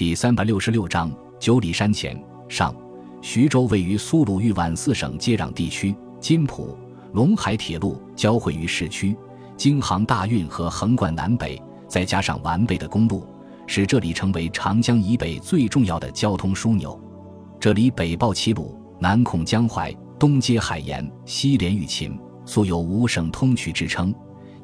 第三百六十六章九里山前上。徐州位于苏鲁豫皖四省接壤地区，津浦、陇海铁路交汇于市区，京杭大运河横贯南北，再加上完备的公路，使这里成为长江以北最重要的交通枢纽。这里北抱齐鲁，南控江淮，东接海盐，西连豫秦，素有五省通衢之称，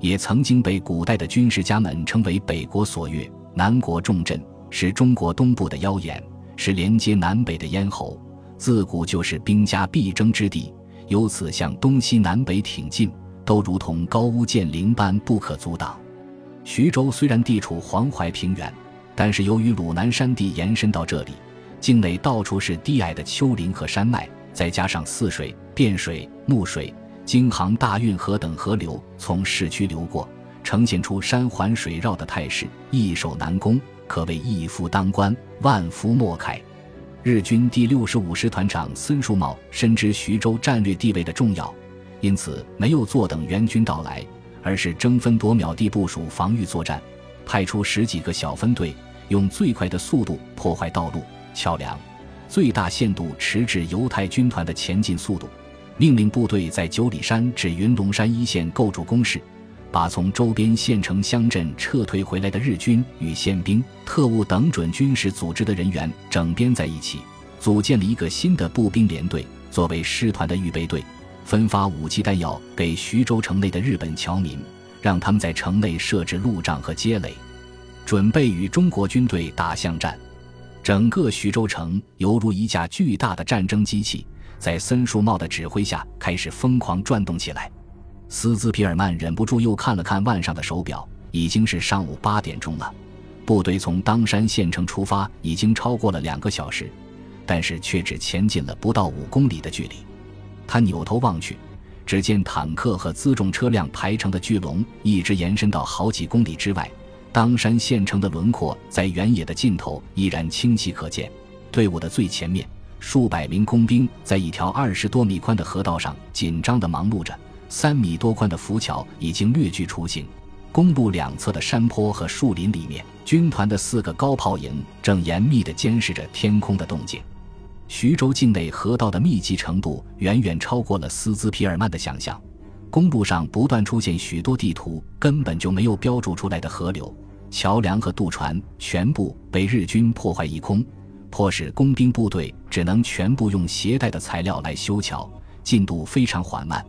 也曾经被古代的军事家们称为北国锁钥、南国重镇，是中国东部的腰眼，是连接南北的咽喉。自古就是兵家必争之地，由此向东西南北挺进，都如同高屋建瓴般不可阻挡。徐州虽然地处黄淮平原，但是由于鲁南山地延伸到这里，境内到处是低矮的丘陵和山脉，再加上泗水、汴水、木水、京杭大运河等河流从市区流过，呈现出山环水绕的态势，易守难攻，可谓一夫当关，万夫莫开。日军第六十五师团长孙树茂深知徐州战略地位的重要，因此没有坐等援军到来，而是争分夺秒地部署防御作战，派出十几个小分队，用最快的速度破坏道路、桥梁，最大限度迟滞犹太军团的前进速度，命令部队在九里山至云龙山一线构筑工事。把从周边县城乡镇撤退回来的日军与宪兵、特务等准军事组织的人员整编在一起，组建了一个新的步兵连队，作为师团的预备队，分发武器弹药给徐州城内的日本侨民，让他们在城内设置路障和街垒，准备与中国军队打巷战。整个徐州城犹如一架巨大的战争机器，在森树茂的指挥下开始疯狂转动起来。斯兹皮尔曼忍不住又看了看腕上的手表，已经是上午八点钟了。部队从当山县城出发已经超过了两个小时，但是却只前进了不到五公里的距离。他扭头望去，只见坦克和辎重车辆排成的巨龙一直延伸到好几公里之外。当山县城的轮廓在原野的尽头依然清晰可见。队伍的最前面，数百名工兵在一条二十多米宽的河道上紧张地忙碌着。三米多宽的浮桥已经略具雏形，公路两侧的山坡和树林里面，军团的四个高炮营正严密地监视着天空的动静。徐州境内河道的密集程度远远超过了斯兹皮尔曼的想象，公路上不断出现许多地图根本就没有标注出来的河流、桥梁和渡船，全部被日军破坏一空，迫使工兵部队只能全部用携带的材料来修桥，进度非常缓慢。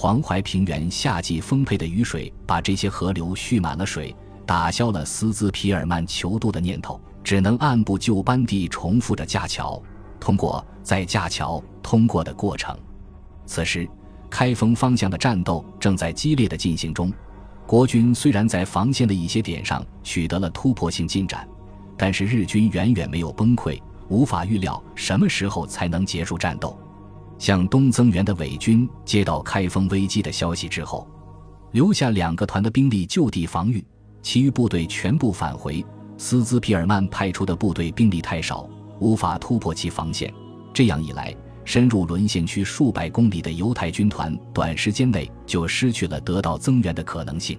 黄淮平原夏季丰沛的雨水把这些河流蓄满了水，打消了斯兹皮尔曼求渡的念头，只能按部就班地重复着架桥、通过、再架桥、通过的过程。此时，开封方向的战斗正在激烈的进行中。国军虽然在防线的一些点上取得了突破性进展，但是日军远远没有崩溃，无法预料什么时候才能结束战斗。向东增援的伪军接到开封危机的消息之后，留下两个团的兵力就地防御，其余部队全部返回。斯兹皮尔曼派出的部队兵力太少，无法突破其防线。这样一来，深入沦陷区数百公里的犹太军团短时间内就失去了得到增援的可能性。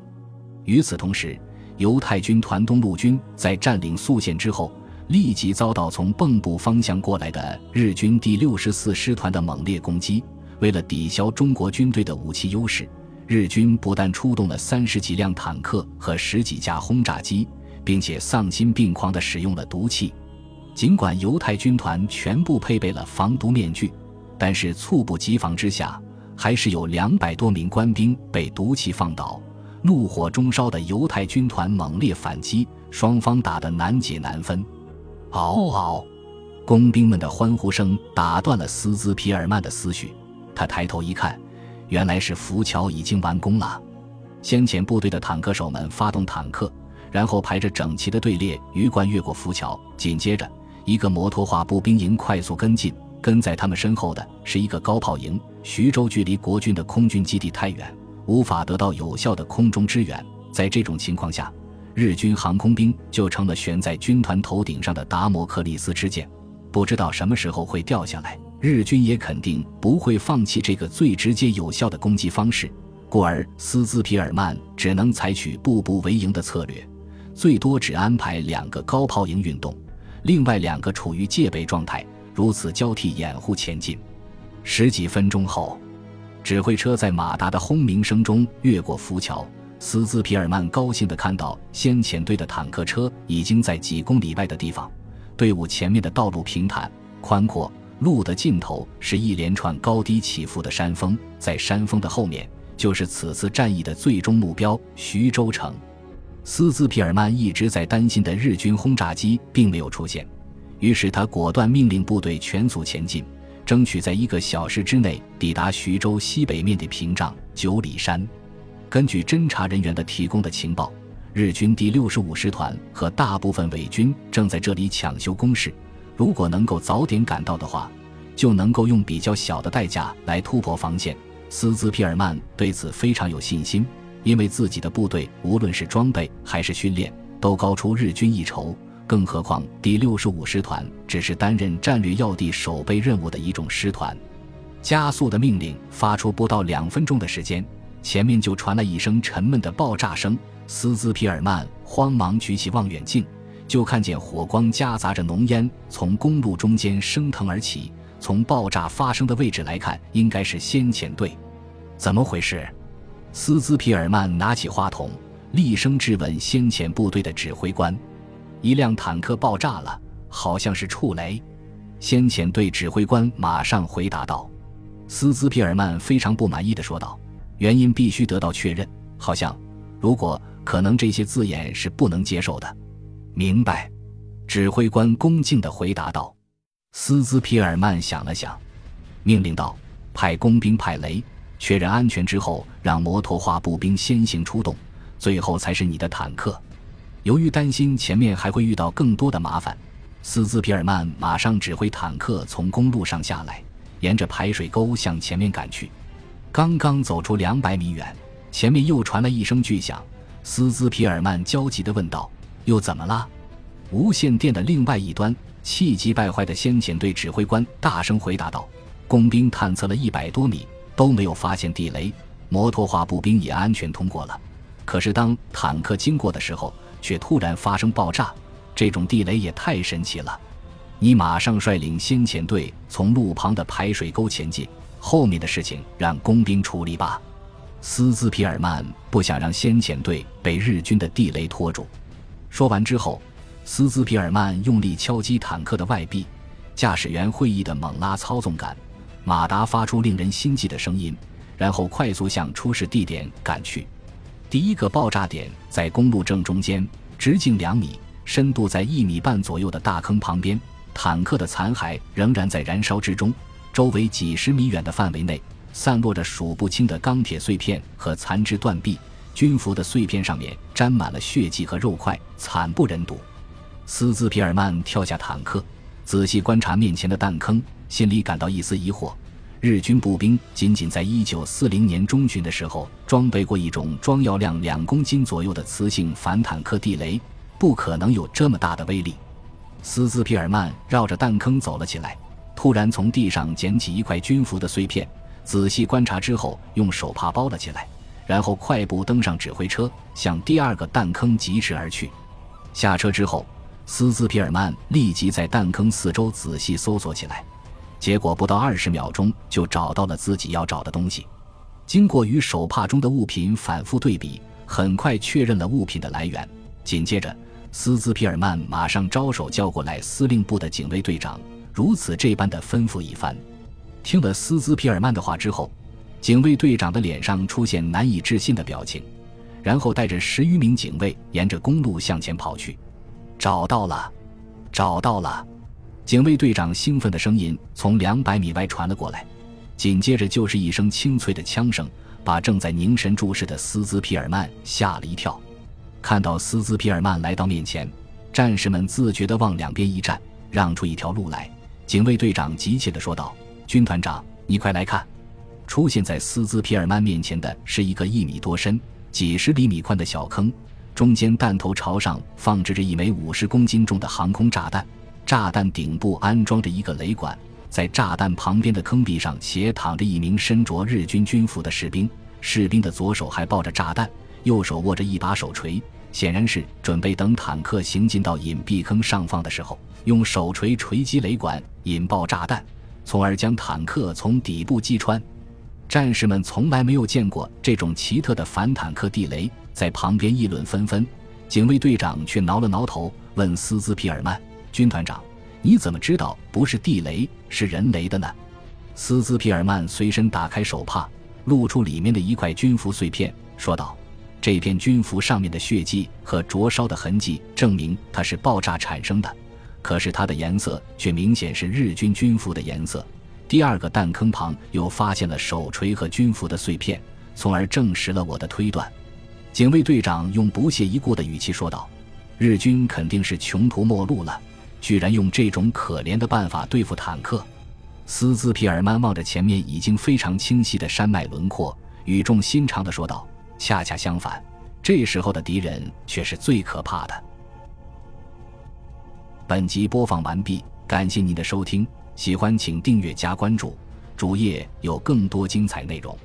与此同时，犹太军团东路军在占领宿县之后。立即遭到从蚌埠方向过来的日军第六十四师团的猛烈攻击。为了抵消中国军队的武器优势，日军不但出动了三十几辆坦克和十几架轰炸机，并且丧心病狂地使用了毒气。尽管犹太军团全部配备了防毒面具，但是猝不及防之下，还是有两百多名官兵被毒气放倒。怒火中烧的犹太军团猛烈反击，双方打得难解难分。嗷嗷！工兵们的欢呼声打断了斯兹皮尔曼的思绪。他抬头一看，原来是浮桥已经完工了。先遣部队的坦克手们发动坦克，然后排着整齐的队列鱼贯越过浮桥。紧接着，一个摩托化步兵营快速跟进，跟在他们身后的是一个高炮营。徐州距离国军的空军基地太远，无法得到有效的空中支援。在这种情况下，日军航空兵就成了悬在军团头顶上的达摩克利斯之剑，不知道什么时候会掉下来。日军也肯定不会放弃这个最直接有效的攻击方式，故而斯兹皮尔曼只能采取步步为营的策略，最多只安排两个高炮营运动，另外两个处于戒备状态，如此交替掩护前进。十几分钟后，指挥车在马达的轰鸣声中越过浮桥。斯兹皮尔曼高兴地看到先遣队的坦克车已经在几公里外的地方。队伍前面的道路平坦宽阔，路的尽头是一连串高低起伏的山峰，在山峰的后面就是此次战役的最终目标——徐州城。斯兹皮尔曼一直在担心的日军轰炸机并没有出现，于是他果断命令部队全速前进，争取在一个小时之内抵达徐州西北面的屏障九里山。根据侦查人员的提供的情报，日军第六十五师团和大部分伪军正在这里抢修工事。如果能够早点赶到的话，就能够用比较小的代价来突破防线。斯兹皮尔曼对此非常有信心，因为自己的部队无论是装备还是训练都高出日军一筹。更何况第六十五师团只是担任战略要地守备任务的一种师团。加速的命令发出不到两分钟的时间。前面就传来一声沉闷的爆炸声，斯兹皮尔曼慌忙举起望远镜，就看见火光夹杂着浓烟从公路中间升腾而起。从爆炸发生的位置来看，应该是先遣队。怎么回事？斯兹皮尔曼拿起话筒，厉声质问先遣部队的指挥官：“一辆坦克爆炸了，好像是触雷。”先遣队指挥官马上回答道。斯兹皮尔曼非常不满意的说道。原因必须得到确认，好像，如果可能，这些字眼是不能接受的。明白，指挥官恭敬地回答道。斯兹皮尔曼想了想，命令道：“派工兵派雷，确认安全之后，让摩托化步兵先行出动，最后才是你的坦克。”由于担心前面还会遇到更多的麻烦，斯兹皮尔曼马上指挥坦克从公路上下来，沿着排水沟向前面赶去。刚刚走出两百米远，前面又传来一声巨响。斯兹皮尔曼焦急地问道：“又怎么了？”无线电的另外一端，气急败坏的先遣队指挥官大声回答道：“工兵探测了一百多米，都没有发现地雷，摩托化步兵也安全通过了。可是当坦克经过的时候，却突然发生爆炸。这种地雷也太神奇了！你马上率领先遣队从路旁的排水沟前进。”后面的事情让工兵处理吧。斯兹皮尔曼不想让先遣队被日军的地雷拖住。说完之后，斯兹皮尔曼用力敲击坦克的外壁，驾驶员会意的猛拉操纵杆，马达发出令人心悸的声音，然后快速向出事地点赶去。第一个爆炸点在公路正中间，直径两米、深度在一米半左右的大坑旁边，坦克的残骸仍然在燃烧之中。周围几十米远的范围内，散落着数不清的钢铁碎片和残肢断臂，军服的碎片上面沾满了血迹和肉块，惨不忍睹。斯兹皮尔曼跳下坦克，仔细观察面前的弹坑，心里感到一丝疑惑：日军步兵仅仅在一九四零年中旬的时候装备过一种装药量两公斤左右的磁性反坦克地雷，不可能有这么大的威力。斯兹皮尔曼绕着弹坑走了起来。突然从地上捡起一块军服的碎片，仔细观察之后，用手帕包了起来，然后快步登上指挥车，向第二个弹坑疾驰而去。下车之后，斯兹皮尔曼立即在弹坑四周仔细搜索起来，结果不到二十秒钟就找到了自己要找的东西。经过与手帕中的物品反复对比，很快确认了物品的来源。紧接着，斯兹皮尔曼马上招手叫过来司令部的警卫队长。如此这般的吩咐一番，听了斯兹皮尔曼的话之后，警卫队长的脸上出现难以置信的表情，然后带着十余名警卫沿着公路向前跑去。找到了，找到了！警卫队长兴奋的声音从两百米外传了过来，紧接着就是一声清脆的枪声，把正在凝神注视的斯兹皮尔曼吓了一跳。看到斯兹皮尔曼来到面前，战士们自觉地往两边一站，让出一条路来。警卫队长急切地说道：“军团长，你快来看！”出现在斯兹皮尔曼面前的是一个一米多深、几十厘米宽的小坑，中间弹头朝上放置着一枚五十公斤重的航空炸弹，炸弹顶部安装着一个雷管，在炸弹旁边的坑壁上斜躺着一名身着日军军服的士兵，士兵的左手还抱着炸弹，右手握着一把手锤，显然是准备等坦克行进到隐蔽坑上方的时候，用手锤锤击雷管，引爆炸弹，从而将坦克从底部击穿。战士们从来没有见过这种奇特的反坦克地雷，在旁边议论纷纷。警卫队长却挠了挠头，问斯兹皮尔曼军团长：“你怎么知道不是地雷，是人雷的呢？”斯兹皮尔曼随身打开手帕，露出里面的一块军服碎片，说道：“这片军服上面的血迹和灼烧的痕迹，证明它是爆炸产生的。可是它的颜色却明显是日军军服的颜色。”第二个弹坑旁又发现了手锤和军服的碎片，从而证实了我的推断。警卫队长用不屑一顾的语气说道：“日军肯定是穷途末路了，居然用这种可怜的办法对付坦克。”斯兹皮尔曼望着前面已经非常清晰的山脉轮廓，语重心长的说道：“恰恰相反，这时候的敌人却是最可怕的。”本集播放完毕，感谢您的收听。喜欢请订阅加关注，主页有更多精彩内容。